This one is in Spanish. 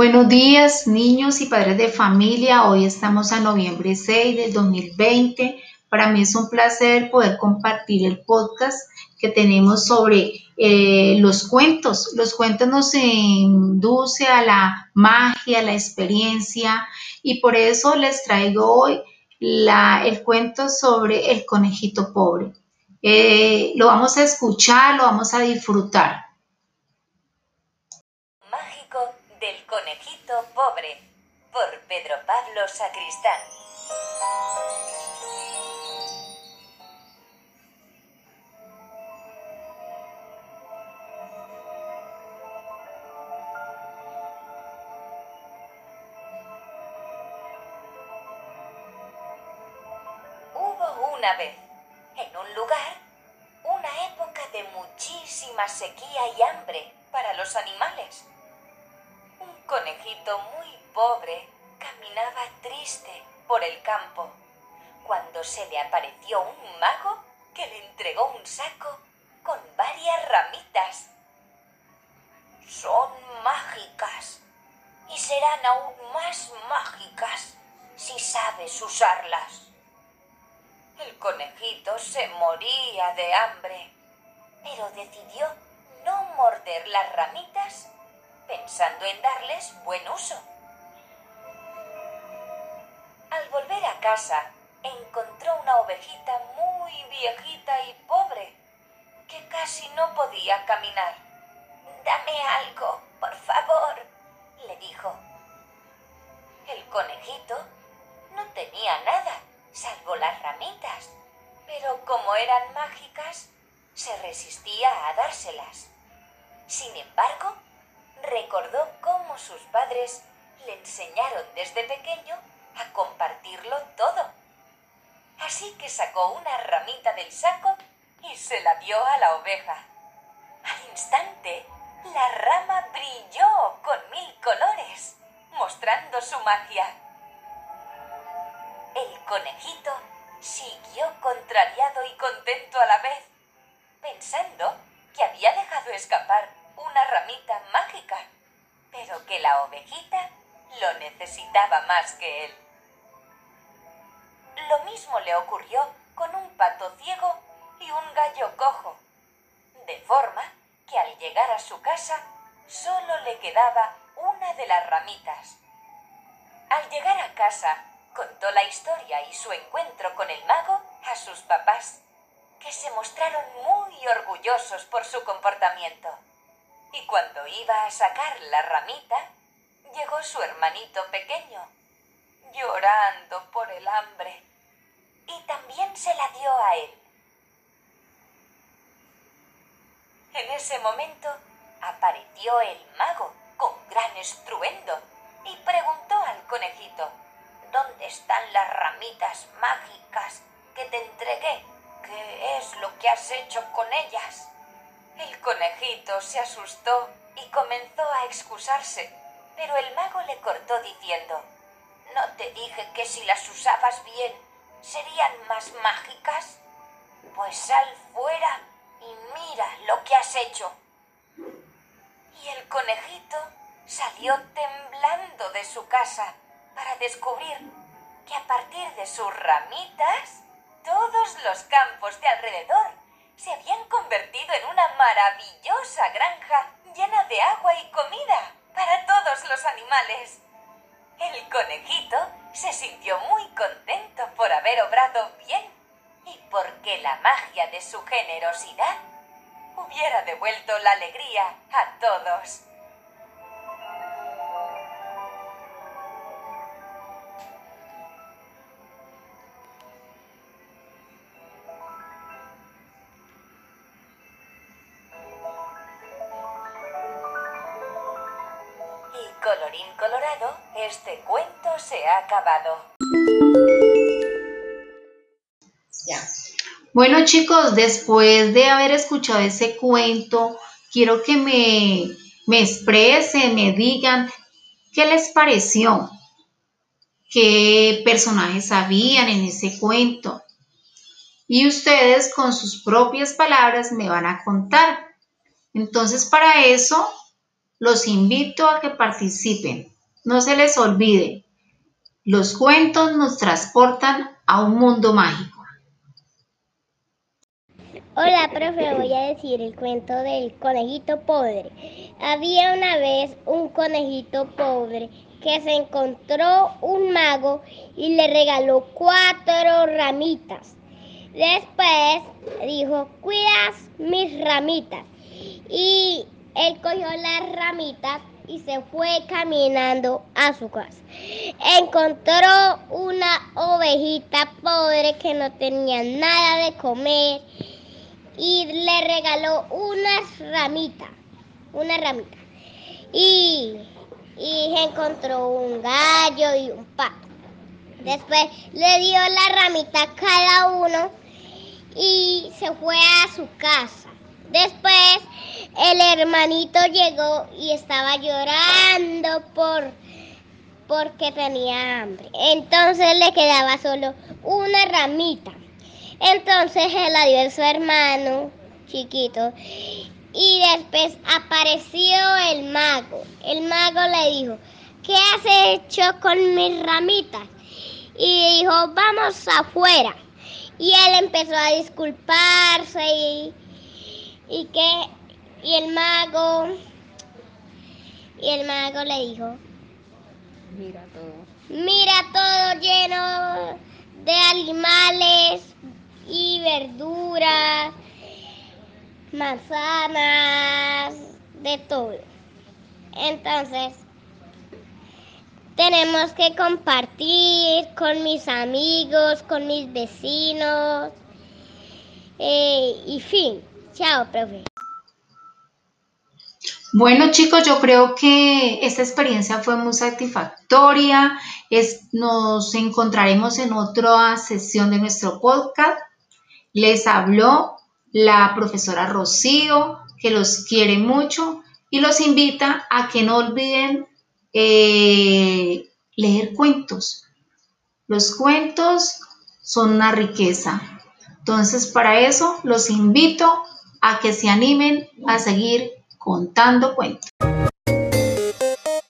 Buenos días, niños y padres de familia. Hoy estamos a noviembre 6 del 2020. Para mí es un placer poder compartir el podcast que tenemos sobre eh, los cuentos. Los cuentos nos induce a la magia, a la experiencia y por eso les traigo hoy el cuento sobre el conejito pobre. Eh, lo vamos a escuchar, lo vamos a disfrutar. del conejito pobre por Pedro Pablo Sacristán. Hubo una vez, en un lugar, una época de muchísima sequía y hambre para los animales conejito muy pobre caminaba triste por el campo cuando se le apareció un mago que le entregó un saco con varias ramitas. Son mágicas y serán aún más mágicas si sabes usarlas. El conejito se moría de hambre, pero decidió no morder las ramitas pensando en darles buen uso. Al volver a casa, encontró una ovejita muy viejita y pobre, que casi no podía caminar. Dame algo, por favor, le dijo. El conejito no tenía nada, salvo las ramitas, pero como eran mágicas, se resistía a dárselas. Sin embargo, recordó cómo sus padres le enseñaron desde pequeño a compartirlo todo. Así que sacó una ramita del saco y se la dio a la oveja. Al instante, la rama brilló con mil colores, mostrando su magia. El conejito siguió contrariado y contento a la vez, pensando que había dejado escapar una ramita mágica, pero que la ovejita lo necesitaba más que él. Lo mismo le ocurrió con un pato ciego y un gallo cojo, de forma que al llegar a su casa solo le quedaba una de las ramitas. Al llegar a casa, contó la historia y su encuentro con el mago a sus papás, que se mostraron muy orgullosos por su comportamiento. Y cuando iba a sacar la ramita, llegó su hermanito pequeño, llorando por el hambre, y también se la dio a él. En ese momento apareció el mago con gran estruendo y preguntó al conejito, ¿dónde están las ramitas mágicas que te entregué? ¿Qué es lo que has hecho con ellas? El conejito se asustó y comenzó a excusarse, pero el mago le cortó diciendo, ¿no te dije que si las usabas bien serían más mágicas? Pues sal fuera y mira lo que has hecho. Y el conejito salió temblando de su casa para descubrir que a partir de sus ramitas todos los campos de alrededor se habían convertido en una maravillosa granja llena de agua y comida para todos los animales. El conejito se sintió muy contento por haber obrado bien y porque la magia de su generosidad hubiera devuelto la alegría a todos. Colorín colorado, este cuento se ha acabado. Ya. Bueno chicos, después de haber escuchado ese cuento, quiero que me, me expresen, me digan qué les pareció, qué personajes habían en ese cuento. Y ustedes con sus propias palabras me van a contar. Entonces para eso los invito a que participen. no se les olvide, los cuentos nos transportan a un mundo mágico. Hola, profe, voy a decir el cuento del conejito pobre. Había una vez un conejito pobre que se encontró un mago y le regaló cuatro ramitas. Después dijo, cuidas mis ramitas. Y él cogió las ramitas y se fue caminando a su casa. Encontró una ovejita pobre que no tenía nada de comer y le regaló unas ramitas, una ramita. Y, y encontró un gallo y un pato. Después le dio la ramita a cada uno y se fue a su casa. Después el hermanito llegó y estaba llorando por porque tenía hambre. Entonces le quedaba solo una ramita. Entonces él la dio a su hermano chiquito y después apareció el mago. El mago le dijo, ¿qué has hecho con mis ramitas? Y dijo, vamos afuera. Y él empezó a disculparse y, y que y el mago y el mago le dijo, mira todo. Mira todo lleno de animales y verduras, manzanas, de todo. Entonces, tenemos que compartir con mis amigos, con mis vecinos. Eh, y fin. Chao, profe. Bueno chicos, yo creo que esta experiencia fue muy satisfactoria. nos encontraremos en otra sesión de nuestro podcast. Les habló la profesora Rocío, que los quiere mucho y los invita a que no olviden eh, leer cuentos. Los cuentos son una riqueza. Entonces, para eso los invito a que se animen a seguir contando cuentos.